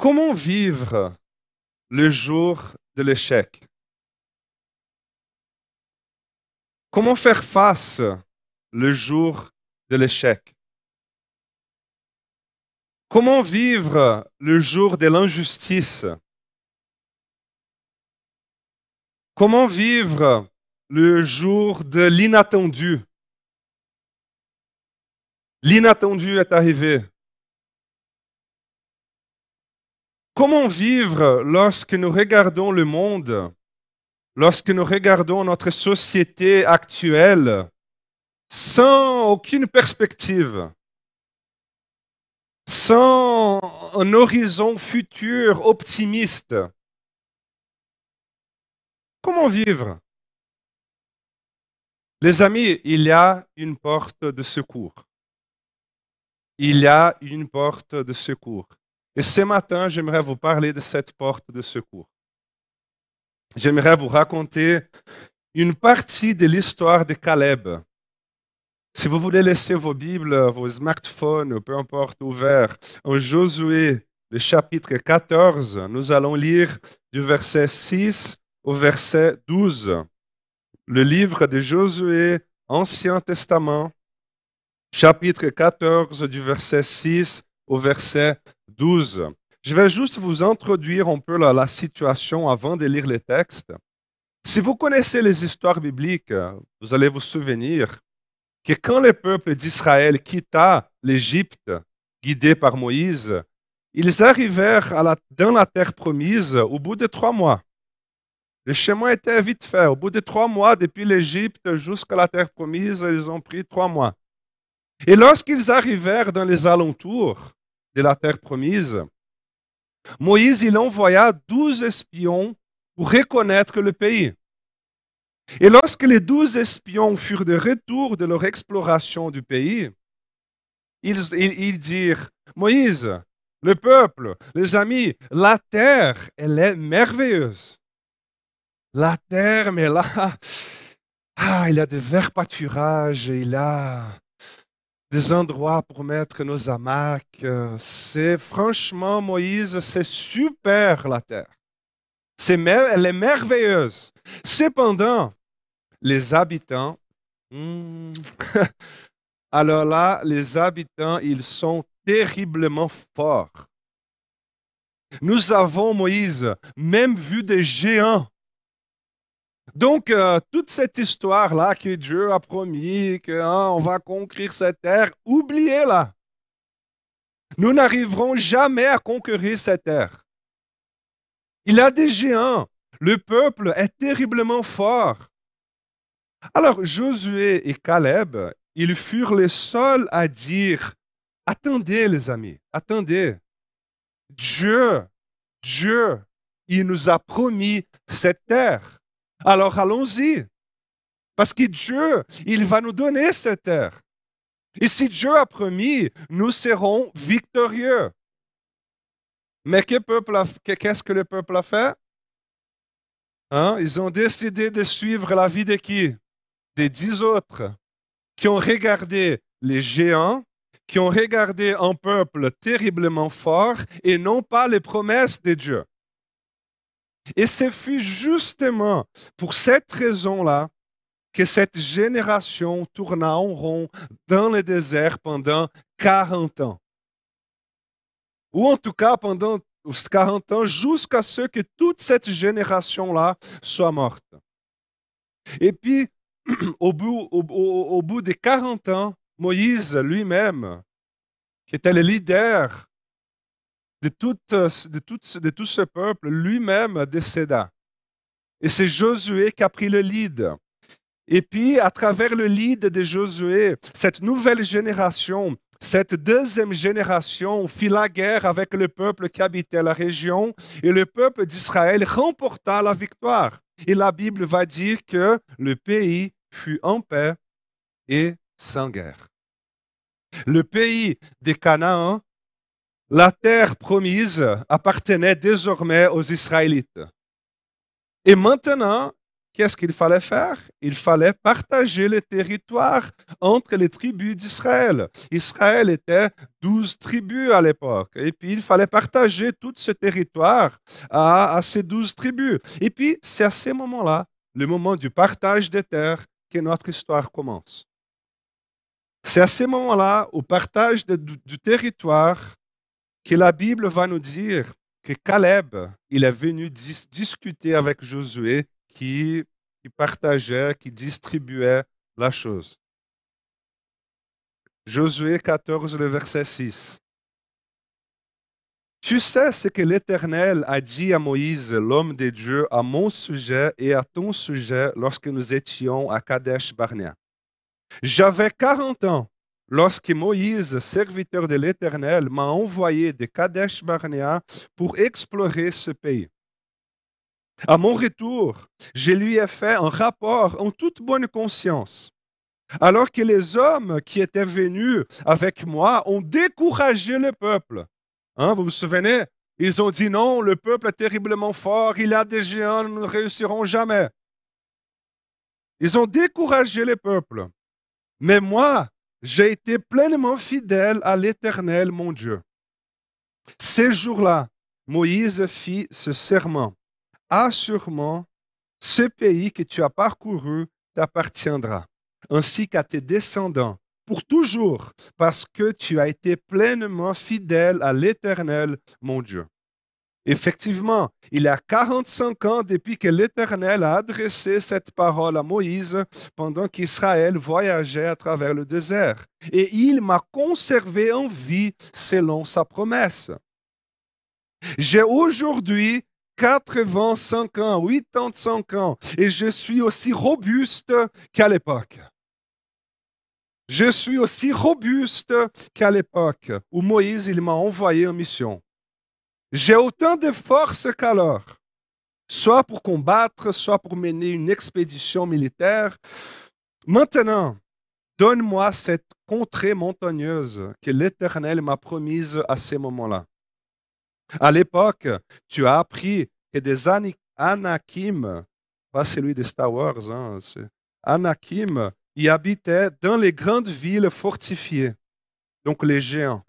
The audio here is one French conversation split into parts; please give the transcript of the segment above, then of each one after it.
Comment vivre le jour de l'échec? Comment faire face le jour de l'échec? Comment vivre le jour de l'injustice? Comment vivre le jour de l'inattendu? L'inattendu est arrivé. Comment vivre lorsque nous regardons le monde, lorsque nous regardons notre société actuelle sans aucune perspective sans un horizon futur optimiste? Comment vivre? Les amis, il y a une porte de secours. Il y a une porte de secours. Et ce matin, j'aimerais vous parler de cette porte de secours. J'aimerais vous raconter une partie de l'histoire de Caleb. Si vous voulez laisser vos Bibles, vos smartphones, peu importe, ouverts, en Josué, le chapitre 14, nous allons lire du verset 6 au verset 12. Le livre de Josué, Ancien Testament, chapitre 14, du verset 6 au verset 12. Je vais juste vous introduire un peu la, situation avant de lire les textes. Si vous connaissez les histoires bibliques, vous allez vous souvenir que quand le peuple d'Israël quitta l'Égypte, guidé par Moïse, ils arrivèrent dans la terre promise au bout de trois mois. Le chemin était vite fait. Au bout de trois mois, depuis l'Égypte jusqu'à la terre promise, ils ont pris trois mois. Et lorsqu'ils arrivèrent dans les alentours de la terre promise, Moïse il envoya douze espions pour reconnaître le pays. Et lorsque les douze espions furent de retour de leur exploration du pays, ils, dirent, Moïse, le peuple, les amis, la terre, elle est merveilleuse. La terre, mais là, ah, il y a des verts pâturages, il y a des endroits pour mettre nos hamacs. C'est franchement, Moïse, c'est super la terre. C'est, elle est merveilleuse. Cependant, les habitants, hmm, alors là, les habitants, ils sont terriblement forts. Nous avons, Moïse, même vu des géants. Donc, euh, toute cette histoire-là que Dieu a promis, qu'on hein, va conquérir cette terre, oubliez-la. Nous n'arriverons jamais à conquérir cette terre. Il a des géants. Le peuple est terriblement fort. Alors Josué et Caleb, ils furent les seuls à dire, attendez les amis, attendez. Dieu, Dieu, il nous a promis cette terre. Alors allons-y. Parce que Dieu, il va nous donner cette terre. Et si Dieu a promis, nous serons victorieux. Mais qu'est-ce que le peuple a fait? Hein? Ils ont décidé de suivre la vie de qui? Des dix autres qui ont regardé les géants, qui ont regardé un peuple terriblement fort et non pas les promesses de Dieu. Et ce fut justement pour cette raison-là que cette génération tourna en rond dans le désert pendant 40 ans ou en tout cas pendant os 40 ans, jusqu'à ce que toute cette génération-là soit morte. Et puis, au bout, au, bout des 40 ans, Moïse lui-même, qui était le leader de tout, de tout, de tout ce peuple, lui-même décéda. Et c'est Josué qui a pris le lead. Et puis, à travers le lead de Josué, cette nouvelle génération cette deuxième génération fit la guerre avec le peuple qui habitait la région et le peuple d'Israël remporta la victoire. Et la Bible va dire que le pays fut en paix et sans guerre. Le pays des Canaan, la terre promise, appartenait désormais aux Israélites. Et maintenant qu'est-ce qu'il fallait faire? Il fallait partager le territoire entre les tribus d'Israël. Israël était douze tribus à l'époque. Et puis, il fallait partager tout ce territoire à, ces douze tribus. Et puis, c'est à ce moment-là, le moment du partage des terres, que notre histoire commence. C'est à ce moment-là, au partage du territoire, que la Bible va nous dire que Caleb, il est venu dis discuter avec Josué qui, qui partageait, qui distribuait la chose. Josué 14, le verset 6. Tu sais ce que l'Éternel a dit à Moïse, l'homme de Dieu, à mon sujet et à ton sujet lorsque nous étions à Kadesh Barnea. J'avais 40 ans lorsque Moïse, serviteur de l'Éternel, m'a envoyé de Kadesh Barnea pour explorer ce pays. À mon retour, je lui ai fait un rapport en toute bonne conscience. Alors que les hommes qui étaient venus avec moi ont découragé le peuple. Hein, vous vous souvenez? Ils ont dit non, le peuple est terriblement fort, il a des géants, nous ne réussirons jamais. Ils ont découragé le peuple. Mais moi, j'ai été pleinement fidèle à l'Éternel, mon Dieu. Ces jours-là, Moïse fit ce serment. Assurément, ce pays que tu as parcouru t'appartiendra, ainsi qu'à tes descendants, pour toujours, parce que tu as été pleinement fidèle à l'Éternel, mon Dieu. Effectivement, il y a 45 ans depuis que l'Éternel a adressé cette parole à Moïse pendant qu'Israël voyageait à travers le désert. Et il m'a conservé en vie selon sa promesse. J'ai aujourd'hui 85 ans, 85 ans, et je suis aussi robuste qu'à l'époque. Je suis aussi robuste qu'à l'époque où Moïse m'a envoyé en mission. J'ai autant de force qu'alors, soit pour combattre, soit pour mener une expédition militaire. Maintenant, donne-moi cette contrée montagneuse que l'Éternel m'a promise à ces moments-là. À l'époque, tu as appris que des Anakim, pas celui de Star Wars, hein, Anakim, y habitaient dans les grandes villes fortifiées, donc les géants.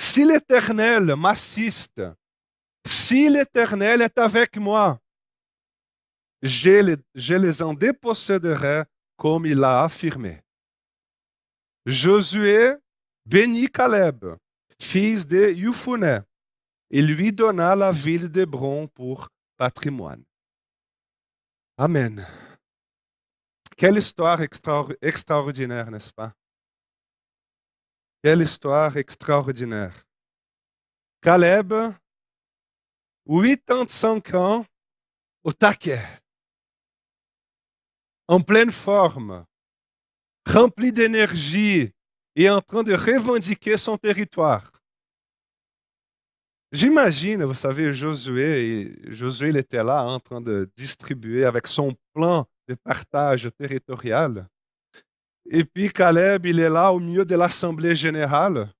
Si l'Éternel m'assiste si l'Éternel est avec moi, je les, en déposséderai comme il l'a affirmé. Josué bénit Caleb, fils de Youphoné, et lui donna la ville d'Hébron pour patrimoine. Amen. Quelle histoire extra extraordinaire, n'est-ce pas? Quelle histoire extraordinaire. Caleb 85 ans au taquet, en pleine forme, rempli d'énergie et en train de revendiquer son territoire. J'imagine, vous savez, Josué, Josué il était là en train de distribuer avec son plan de partage territorial. Et puis Caleb, il est là au milieu de l'Assemblée générale.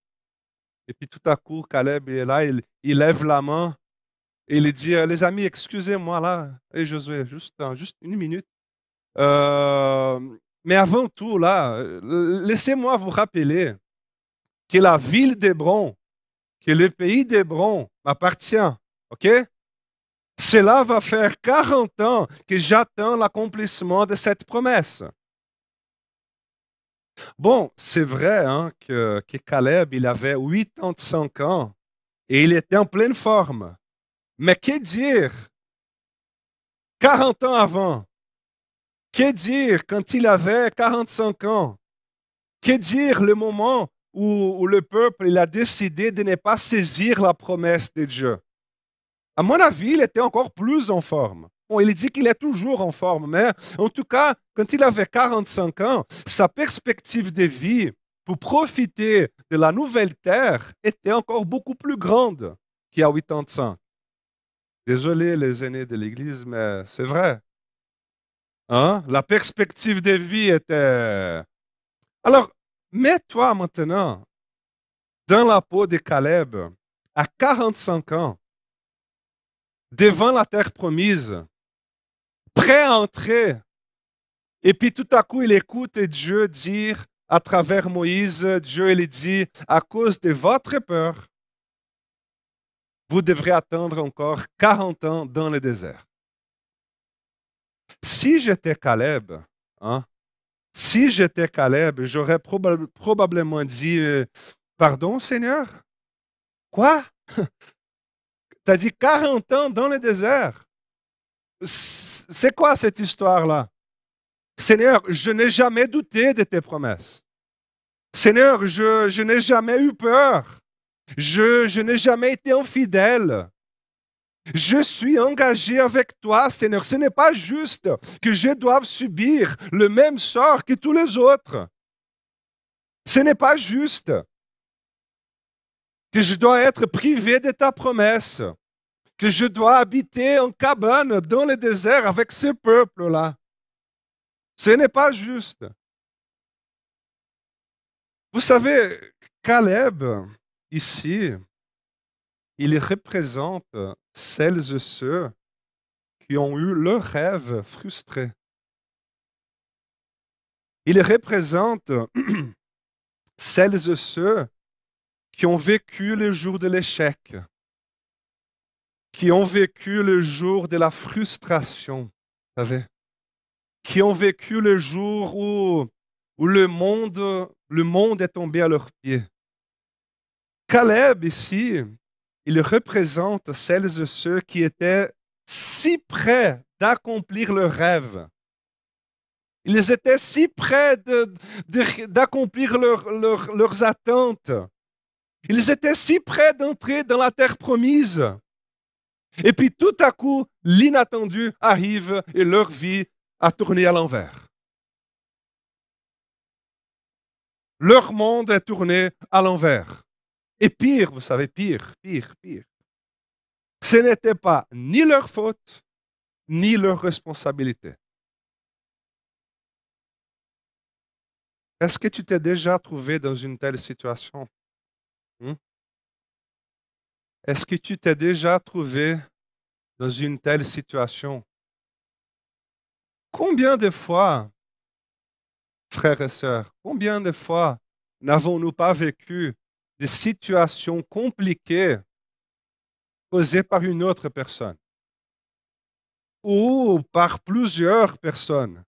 Et puis tout à coup, Caleb est là, il lève la main il dit, euh, les amis, excusez-moi là, et Josué, juste, juste une minute. Euh, mais avant tout, là, laissez-moi vous rappeler que la ville d'Hébron, que le pays d'Hébron m'appartient. OK? Cela va faire 40 ans que j'attends l'accomplissement de cette promesse. Bon, c'est vrai hein, que, que Caleb, il avait 85 ans et il était en pleine forme. Mais que dire 40 ans avant? Que dire quand il avait 45 ans? Que dire le moment où, le peuple a décidé de ne pas saisir la promesse de Dieu? À mon avis, il était encore plus en forme. Il dit qu'il est toujours en forme, mais en tout cas, quand il avait 45 ans, sa perspective de vie pour profiter de la nouvelle terre était encore beaucoup plus grande qu'à 85. Désolé les aînés de l'Église, mais c'est vrai. Hein? La perspective de vie était... Alors, mets-toi maintenant dans la peau de Caleb à 45 ans, devant la terre promise, prêt à entrer. Et puis tout à coup, il écoute Dieu dire à travers Moïse, Dieu lui dit, à cause de votre peur, vous devrez attendre encore 40 ans dans le désert. Si j'étais Caleb, hein, si j'étais Caleb, j'aurais probablement dit, euh, pardon Seigneur, quoi? Tu as dit 40 ans dans le désert? C'est quoi cette histoire-là? Seigneur, je n'ai jamais douté de tes promesses. Seigneur, je, n'ai jamais eu peur. Je, n'ai jamais été infidèle. Je suis engagé avec toi, Seigneur. Ce n'est pas juste que je doive subir le même sort que tous les autres. Ce n'est pas juste que je dois être privé de ta promesse, que je dois habiter en cabane dans le désert avec ce peuple-là. Ce n'est pas juste. Vous savez, Caleb, ici, il représente celles et ceux qui ont eu leur rêve frustré. Il représente celles et ceux qui ont vécu le jour de l'échec, qui ont vécu le jour de la frustration, savez qui ont vécu le jour où, où le monde est tombé à leurs pieds. Caleb, ici, il représente celles et ceux qui étaient si près d'accomplir leur rêve. Ils étaient si près d'accomplir leurs attentes. Ils étaient si près d'entrer dans la terre promise. Et puis tout à coup, l'inattendu arrive et leur vie a tourné à l'envers. Leur monde est tourné à l'envers. Et pire, vous savez, pire, pire, pire. Ce n'était pas ni leur faute, ni leur responsabilité. Est-ce que tu t'es déjà trouvé dans une telle situation? Hmm? Est-ce que tu t'es déjà trouvé dans une telle situation? Combien de fois, frères et sœurs, combien de fois n'avons-nous pas vécu des situations compliquées causées par une autre personne ou par plusieurs personnes?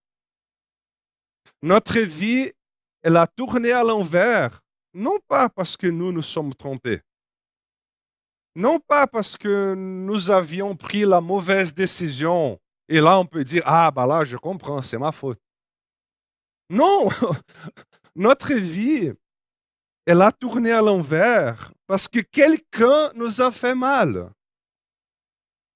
Notre vie, elle a tourné à l'envers, non pas parce que nous nous sommes trompés, non pas parce que nous avions pris la mauvaise décision et là, on peut dire, ah, bah là, je comprends, c'est ma faute. Non, notre vie, elle a tourné à l'envers parce que quelqu'un nous a fait mal.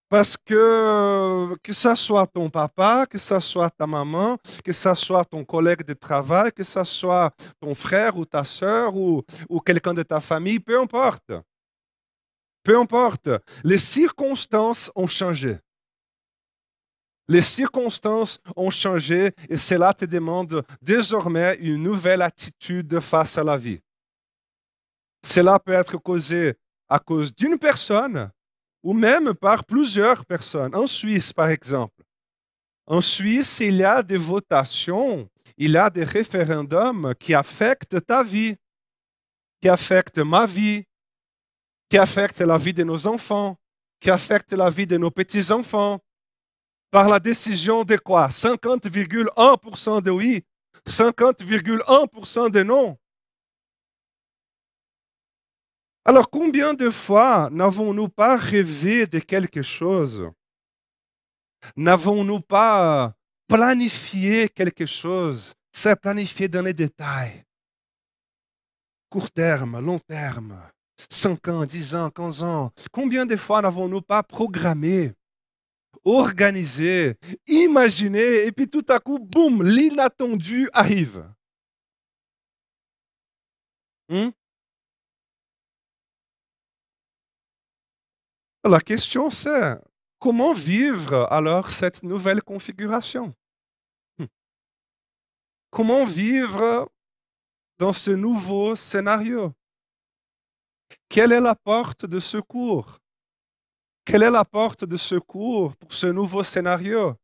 Parce que que ce soit ton papa, que ce soit ta maman, que ce soit ton collègue de travail, que ce soit ton frère ou ta soeur ou, ou quelqu'un de ta famille, peu importe. Peu importe. Les circonstances ont changé. Les circonstances ont changé et cela te demande désormais une nouvelle attitude face à la vie. Cela peut être causé à cause d'une personne ou même par plusieurs personnes. En Suisse, par exemple. En Suisse, il y a des votations, il y a des référendums qui affectent ta vie, qui affectent ma vie, qui affectent la vie de nos enfants, qui affectent la vie de nos petits-enfants, par la décision de quoi? 50,1% de oui, 50,1% de non. Alors combien de fois n'avons-nous pas rêvé de quelque chose? N'avons-nous pas planifié quelque chose? C'est planifié dans les détails. Court terme, long terme, 5 ans, 10 ans, 15 ans. Combien de fois n'avons-nous pas programmé organiser, imaginer, et puis tout à coup, boum, l'inattendu arrive? Hmm? La question c'est, comment vivre alors cette nouvelle configuration? Hmm. Comment vivre dans ce nouveau scénario? Quelle est la porte de secours? Quelle est la porte de secours pour ce nouveau scénario?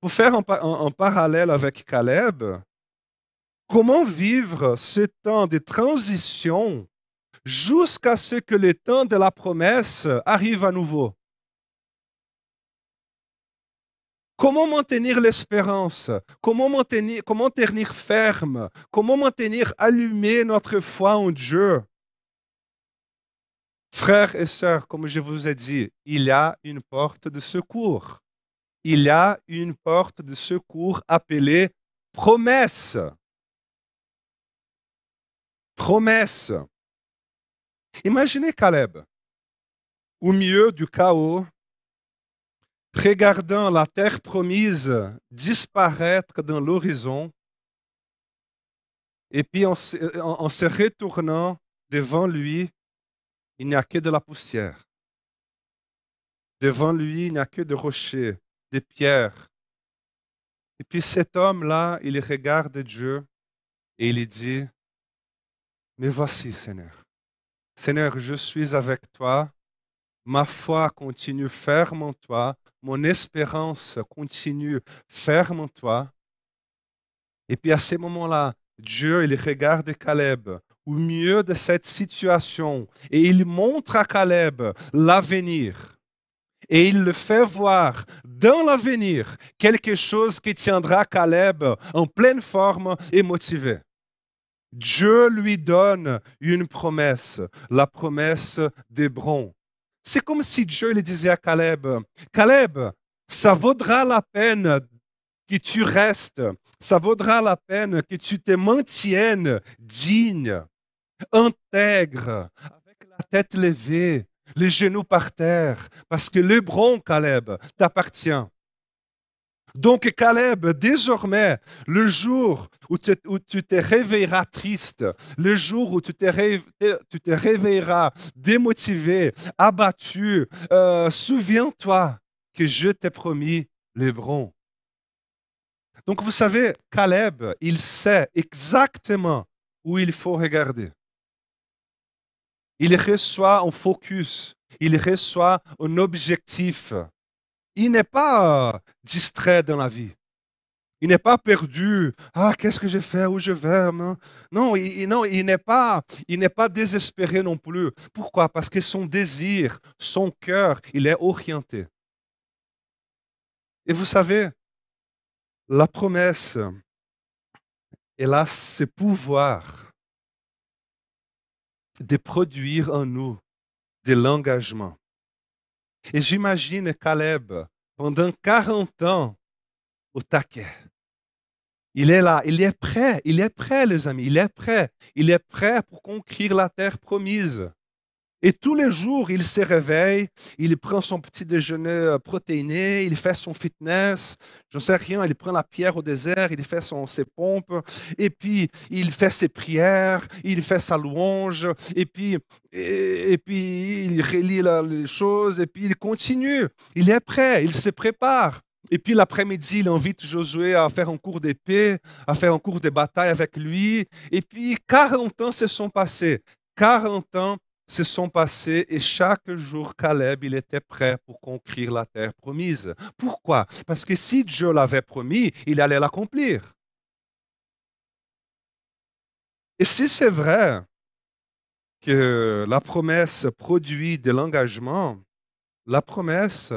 Pour faire un, un parallèle avec Caleb, comment vivre ce temps de transition jusqu'à ce que le temps de la promesse arrive à nouveau Comment maintenir l'espérance? Comment maintenir, comment tenir ferme? Comment maintenir allumé notre foi en Dieu? Frères et sœurs, comme je vous ai dit, il y a une porte de secours. Il y a une porte de secours appelée promesse. Promesse. Imaginez Caleb, au milieu du chaos, regardant la terre promise disparaître dans l'horizon, et puis en se, retournant devant lui, il n'y a que de la poussière. Devant lui, il n'y a que des rochers, des pierres. Et puis cet homme-là, il regarde Dieu et il dit, mais voici, Seigneur. Seigneur, je suis avec toi. Ma foi continue ferme en toi. Mon espérance continue ferme en toi. Et puis à ce moment-là, Dieu, il regarde Caleb au milieu de cette situation et il montre à Caleb l'avenir. Et il le fait voir dans l'avenir quelque chose qui tiendra Caleb en pleine forme et motivé. Dieu lui donne une promesse, la promesse d'Hébron. C'est comme si Dieu lui disait à Caleb, Caleb, ça vaudra la peine que tu restes, ça vaudra la peine que tu te maintiennes digne, intègre, avec la tête levée, les genoux par terre, parce que l'Hébron, Caleb, t'appartient. Donc, Caleb, désormais, le jour où, tu te réveilleras triste, le jour où tu te, te réveilleras démotivé, abattu, euh, souviens-toi que je t'ai promis l'Hébron. Donc, vous savez, Caleb, il sait exactement où il faut regarder. Il reçoit un focus, il reçoit un objectif il n'est pas euh, distrait dans la vie. Il n'est pas perdu. Ah, qu'est-ce que je fais, où je vais? Non, non il, non, il n'est pas, il n'est pas désespéré non plus. Pourquoi? Parce que son désir, son cœur, il est orienté. Et vous savez, la promesse, elle a ce pouvoir de produire en nous de l'engagement. Et j'imagine Caleb, pendant 40 ans, au taquet. Il est là, il est prêt, il est prêt, les amis, il est prêt. Il est prêt pour conquérir la terre promise. Et tous les jours, il se réveille, il prend son petit déjeuner euh, protéiné, il fait son fitness, je ne sais rien, il prend la pierre au désert, il fait son, ses pompes, et puis il fait ses prières, il fait sa louange, et puis, et, puis il relit les choses, et puis il continue. Il est prêt, il se prépare. Et puis l'après-midi, il invite Josué à faire un cours d'épée, à faire un cours de bataille avec lui. Et puis 40 ans se sont passés. 40 ans se sont passés et chaque jour, Caleb, il était prêt pour conquérir la terre promise. Pourquoi? Parce que si Dieu l'avait promis, il allait l'accomplir. Et si c'est vrai que la promesse produit de l'engagement, la promesse,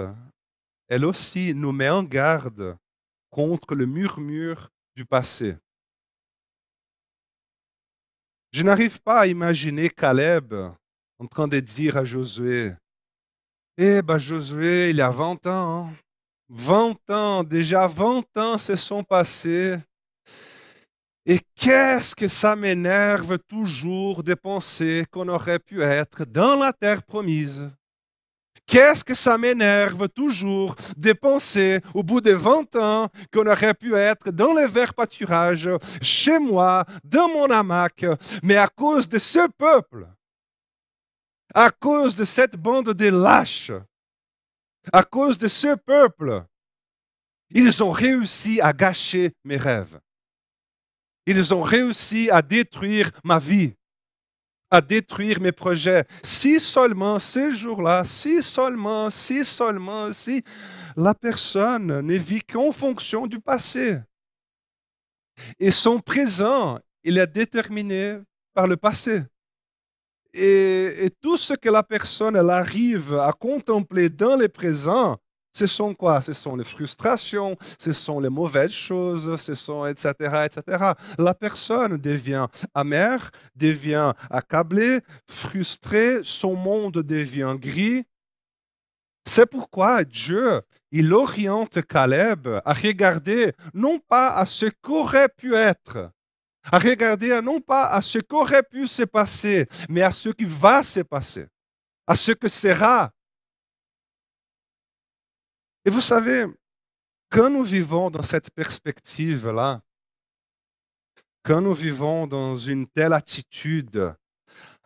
elle aussi nous met en garde contre le murmure du passé. Je n'arrive pas à imaginer Caleb en train de dire à Josué, eh bien Josué, il y a 20 ans, 20 hein. ans, déjà 20 ans se sont passés. Et qu'est-ce que ça m'énerve toujours de penser qu'on aurait pu être dans la terre promise. Qu'est-ce que ça m'énerve toujours de penser, au bout de 20 ans, qu'on aurait pu être dans le vert pâturage, chez moi, dans mon hamac, mais à cause de ce peuple, à cause de cette bande de lâches, à cause de ce peuple, ils ont réussi à gâcher mes rêves. Ils ont réussi à détruire ma vie, à détruire mes projets. Si seulement ces jours-là, si seulement, si seulement, si la personne ne vit qu'en fonction du passé. Et son présent, il est déterminé par le passé. Et, tout ce que la personne elle arrive à contempler dans le présent, ce sont quoi? Ce sont les frustrations, ce sont les mauvaises choses, ce sont etc., etc. La personne devient amère, devient accablée, frustrée, son monde devient gris. C'est pourquoi Dieu, il oriente Caleb à regarder non pas à ce qu'aurait pu être, à regarder non pas à ce qu'aurait pu se passer, mais à ce qui va se passer, à ce que sera. Et vous savez, quand nous vivons dans cette perspective-là, quand nous vivons dans une telle attitude,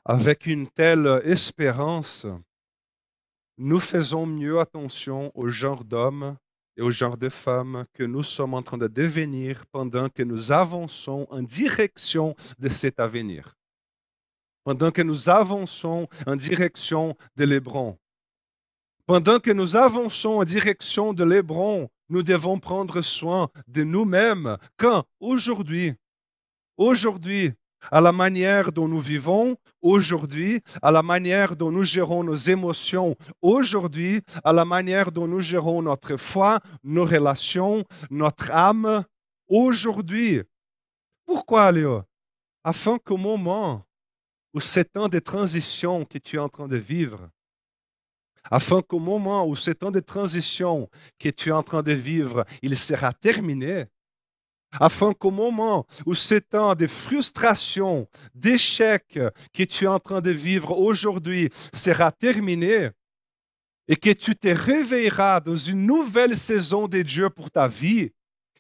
avec une telle espérance, nous faisons mieux attention au genre d'homme et au genre de femmes que nous sommes en train de devenir pendant que nous avançons en direction de cet avenir. Pendant que nous avançons en direction de l'Hébron. Pendant que nous avançons en direction de l'Hébron, nous devons prendre soin de nous-mêmes. Quand? Aujourd'hui. Aujourd'hui, à la manière dont nous vivons aujourd'hui, à la manière dont nous gérons nos émotions aujourd'hui, à la manière dont nous gérons notre foi, nos relations, notre âme aujourd'hui. Pourquoi, Léo Afin qu'au moment où ce temps de transition que tu es en train de vivre, afin qu'au moment où ce temps de transition que tu es en train de vivre, il sera terminé, afin qu'au moment où ce temps de frustration, d'échec que tu es en train de vivre aujourd'hui sera terminé, et que tu te réveilleras dans une nouvelle saison de Dieu pour ta vie,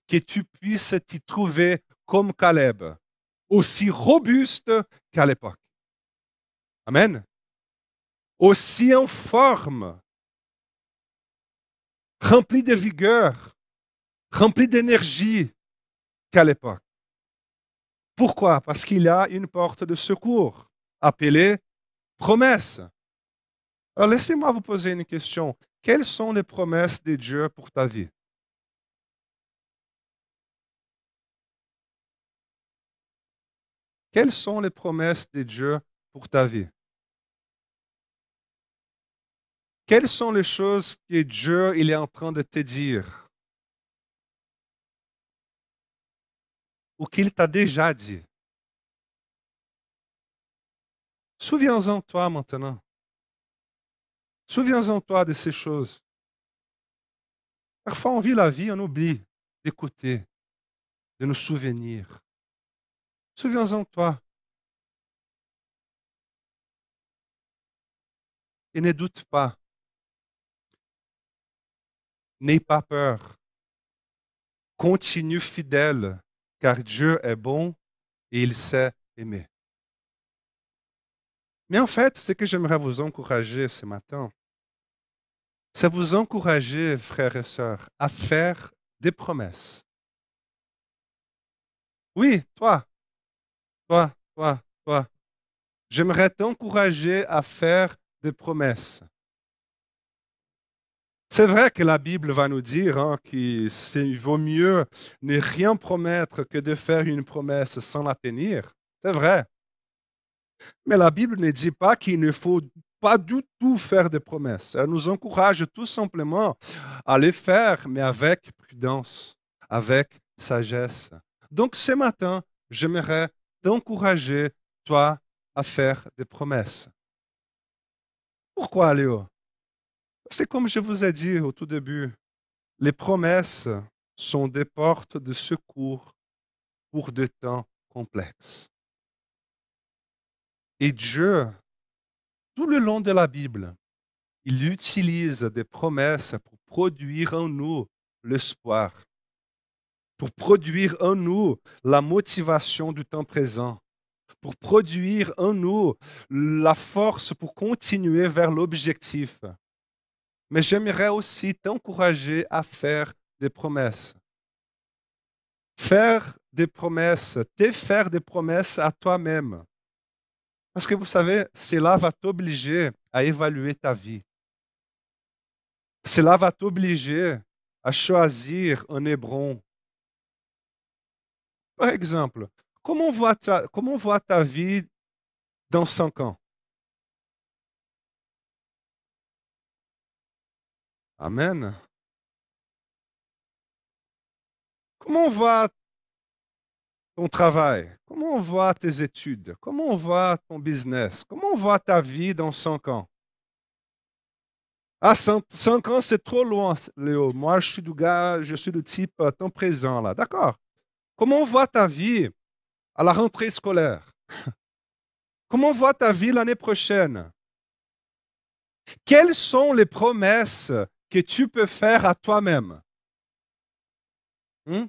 que tu puisses t'y trouver comme Caleb, aussi robuste qu'à l'époque. Amen. Aussi en forme, rempli de vigueur, rempli d'énergie, qu'à l'époque. Pourquoi? Parce qu'il y a une porte de secours appelée promesse. Alors laissez-moi vous poser une question. Quelles sont les promesses de Dieu pour ta vie? Quelles sont les promesses de Dieu pour ta vie? Quelles sont les choses que Dieu il est en train de te dire? O qu'il t'a déjà dit. Souviens-en toi maintenant. Souviens-en toi de ces choses. Parfois, on vit la vie, on oublie d'écouter, de nous souvenir. Souviens-en toi. Et ne doute pas. N'aie pas peur. Continue fidèle car Dieu est bon et il sait aimer. Mais en fait, ce que j'aimerais vous encourager ce matin, c'est vous encourager, frères et sœurs, à faire des promesses. Oui, toi, toi, toi, toi. J'aimerais t'encourager à faire des promesses. C'est vrai que la Bible va nous dire hein, qu'il vaut mieux ne rien promettre que de faire une promesse sans la tenir. C'est vrai. Mais la Bible ne dit pas qu'il ne faut pas du tout faire des promesses. Elle nous encourage tout simplement à les faire, mais avec prudence, avec sagesse. Donc ce matin, j'aimerais t'encourager, toi, à faire des promesses. Pourquoi, Léo? C'est comme je vous ai dit au tout début, les promesses sont des portes de secours pour des temps complexes. Et Dieu, tout le long de la Bible, il utilise des promesses pour produire en nous l'espoir, pour produire en nous la motivation du temps présent, pour produire en nous la force pour continuer vers l'objectif mais j'aimerais aussi t'encourager à faire des promesses. Faire des promesses, te faire des promesses à toi-même. Parce que vous savez, cela va t'obliger à évaluer ta vie. cela va t'obliger à choisir un Hébron. Par exemple, comment voit ta, comment voit ta vie dans cinq ans? Amen. Comment voit ton travail? Comment voit tes études? Comment voit ton business? Comment voit ta vie dans cinq ans? Ah, cinq, ans, c'est trop loin, Léo. Moi, je suis du gars, je suis du type euh, temps présent, là. D'accord. Comment voit ta vie à la rentrée scolaire? Comment voit ta vie l'année prochaine? Quelles sont les promesses que tu peux faire à toi-même? Hmm?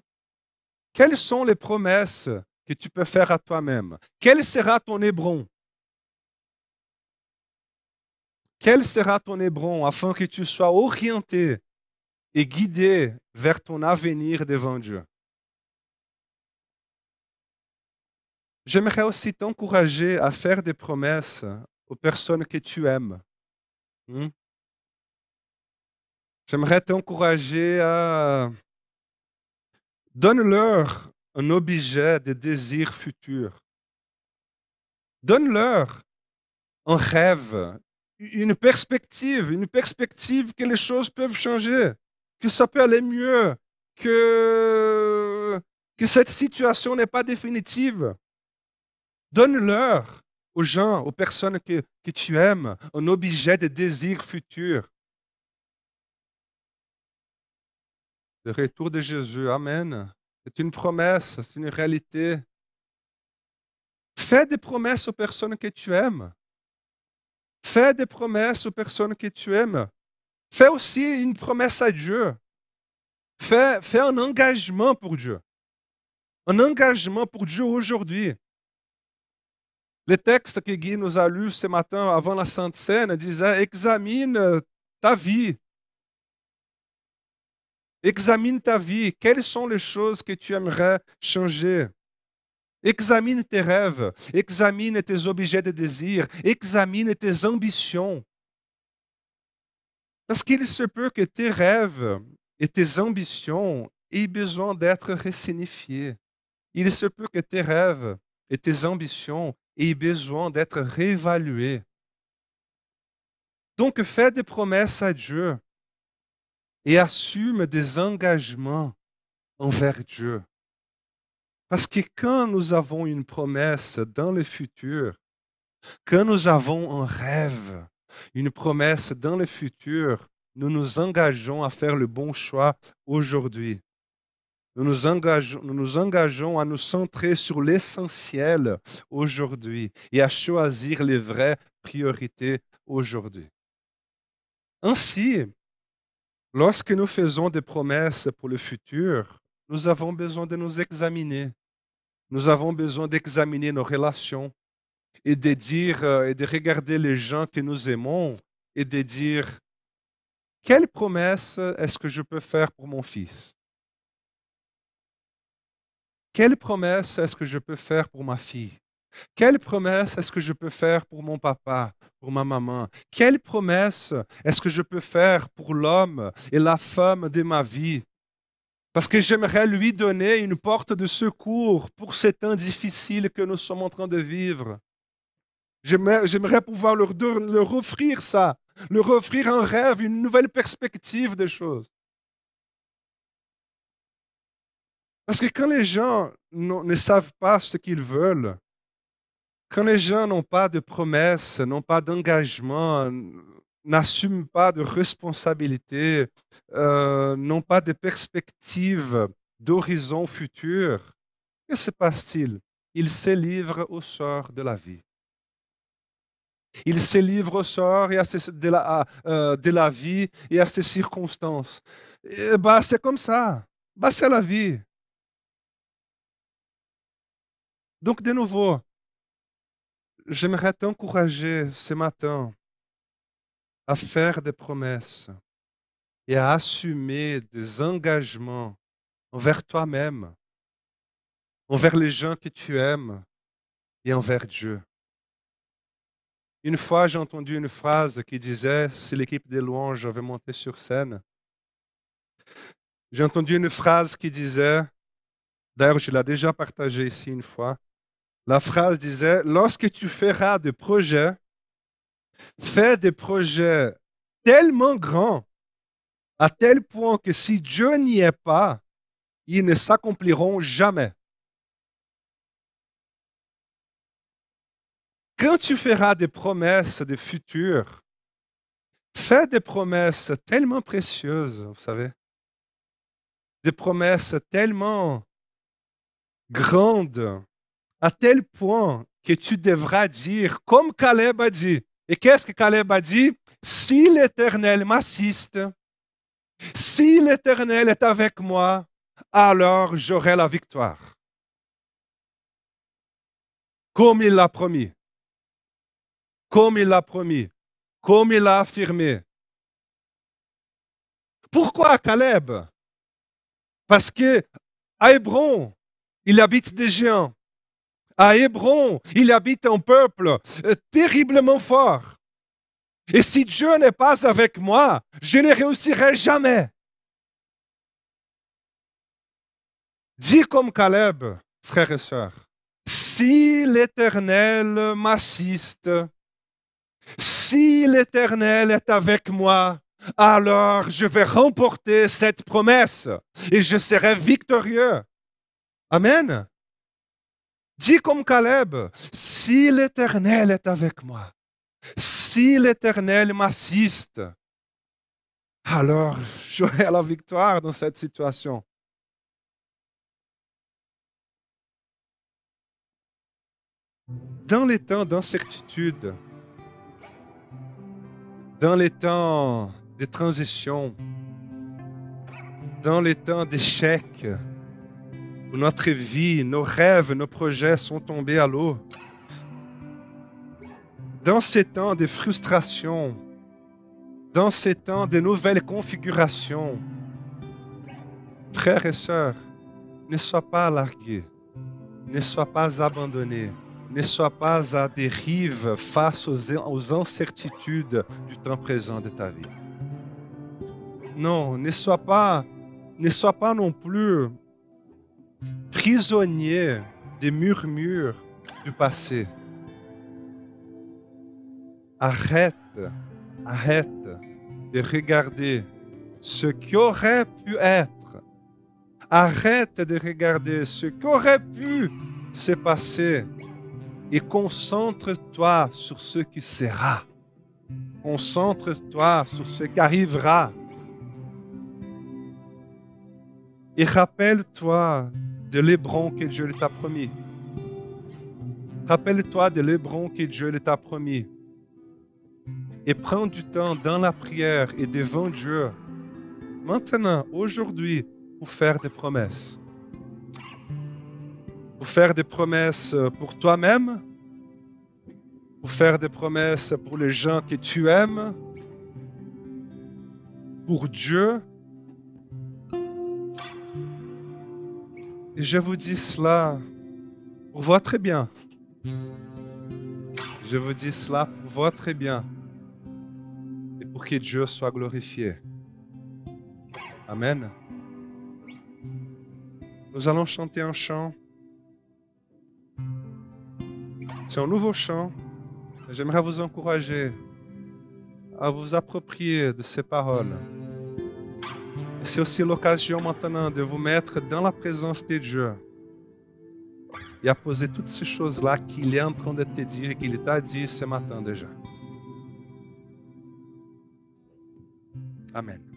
Quelles sont les promesses que tu peux faire à toi-même? Quel sera ton Hébron? Quel sera ton Hébron afin que tu sois orienté et guidé vers ton avenir devant Dieu? J'aimerais aussi t'encourager à faire des promesses aux personnes que tu aimes. Hmm? J'aimerais t'encourager à Donne-leur un objet de désir futur. Donne-leur un rêve, une perspective, une perspective que les choses peuvent changer, que ça peut aller mieux, que, cette situation n'est pas définitive. Donne-leur aux gens, aux personnes que tu aimes, un objet de désir futur. Le retour de Jésus, Amen. C'est une promesse, c'est une réalité. Fais des promesses aux personnes que tu aimes. Fais des promesses aux personnes que tu aimes. Fais aussi une promesse à Dieu. Fais, un engagement pour Dieu. Un engagement pour Dieu aujourd'hui. Le texte que Guy nous a lu ce matin avant la Sainte Seine disait Examine ta vie. Examine ta vie. Quelles sont les choses que tu aimerais changer? Examine tes rêves. Examine tes objets de désir. Examine tes ambitions. Parce qu'il se peut que tes rêves et tes ambitions aient besoin d'être ressignifiés. Il se peut que tes rêves et tes ambitions aient besoin d'être réévalués. Donc fais des promesses à Dieu et assume des engagements envers Dieu. Parce que quand nous avons une promesse dans le futur, quand nous avons un rêve, une promesse dans le futur, nous nous engageons à faire le bon choix aujourd'hui. Nous nous, engageons, nous nous engageons à nous centrer sur l'essentiel aujourd'hui et à choisir les vraies priorités aujourd'hui. Ainsi, Lorsque nous faisons des promesses pour le futur, nous avons besoin de nous examiner. Nous avons besoin d'examiner nos relations et de dire euh, et de regarder les gens que nous aimons et de dire quelle promesse est-ce que je peux faire pour mon fils? Quelle promesse est-ce que je peux faire pour ma fille? Quelle promesse est-ce que je peux faire pour mon papa, pour ma maman? Quelle promesse est-ce que je peux faire pour l'homme et la femme de ma vie? Parce que j'aimerais lui donner une porte de secours pour ces temps difficiles que nous sommes en train de vivre. J'aimerais pouvoir leur, leur offrir ça, leur offrir un rêve, une nouvelle perspective des choses. Parce que quand les gens ne savent pas ce qu'ils veulent, quand les gens n'ont pas de promesses, n'ont pas d'engagement, n'assument pas de responsabilité, euh, n'ont pas de perspective d'horizon futur, que se passe-t-il? Ils se livrent au sort de la vie. Ils se livrent au sort et à de, la, euh, de, la, vie et à ses circonstances. bah, c'est comme ça. Bah, c'est la vie. Donc, de nouveau, j'aimerais t'encourager ce matin à faire des promesses et à assumer des engagements envers toi-même, envers les gens que tu aimes et envers Dieu. Une fois, j'ai entendu une phrase qui disait, si l'équipe des louanges avait monté sur scène, j'ai entendu une phrase qui disait, d'ailleurs je l'ai déjà partagée ici une fois, la phrase disait, lorsque tu feras des projets, fais des projets tellement grands, à tel point que si Dieu n'y est pas, ils ne s'accompliront jamais. Quand tu feras des promesses de futur, fais des promesses tellement précieuses, vous savez, des promesses tellement grandes, à tel point que tu devras dire, comme Caleb a dit. Et qu'est-ce que Caleb a dit? Si l'Éternel m'assiste, si l'Éternel est avec moi, alors j'aurai la victoire. Comme il l'a promis. Comme il l'a promis. Comme il l'a affirmé. Pourquoi Caleb? Parce que à Hébron, il habite des géants. À Hébron, il habite un peuple euh, terriblement fort. Et si Dieu n'est pas avec moi, je ne réussirai jamais. Dis comme Caleb, frères et sœurs, si l'Éternel m'assiste, si l'Éternel est avec moi, alors je vais remporter cette promesse et je serai victorieux. Amen. Dis comme Caleb, si l'Éternel est avec moi, si l'Éternel m'assiste, alors j'aurai la victoire dans cette situation. Dans les temps d'incertitude, dans les temps de transition, dans les temps d'échec, notre vie, nos rêves, nos projets sont tombés à l'eau, dans ces temps de frustration, dans ces temps de nouvelles configurations, frères et sœurs, ne sois pas largués, ne sois pas abandonnés, ne sois pas à dérive face aux, aux incertitudes du temps présent de ta vie. Non, ne sois pas, ne sois pas non plus des murmures du passé. Arrête, arrête de regarder ce qui aurait pu être. Arrête de regarder ce qui aurait pu se passer et concentre-toi sur ce qui sera. Concentre-toi sur ce qui arrivera. Et rappelle-toi de l'Hébron que Dieu t'a promis. Rappelle-toi de l'Hébron que Dieu t'a promis. Et prends du temps dans la prière et devant Dieu, maintenant, aujourd'hui, pour faire des promesses pour faire des promesses pour toi-même, pour faire des promesses pour les gens que tu aimes, pour Dieu. Et je vous dis cela pour votre bien. Je vous dis cela pour votre bien et pour que Dieu soit glorifié. Amen. Nous allons chanter un chant. C'est un nouveau chant. J'aimerais vous encourager à vous approprier de ces paroles. C'est aussi l'occasion maintenant de vous mettre dans la présence de Dieu et à poser toutes ces choses-là qu'il est en train de te dire et qu'il t'a dit ce matin déjà. Amen.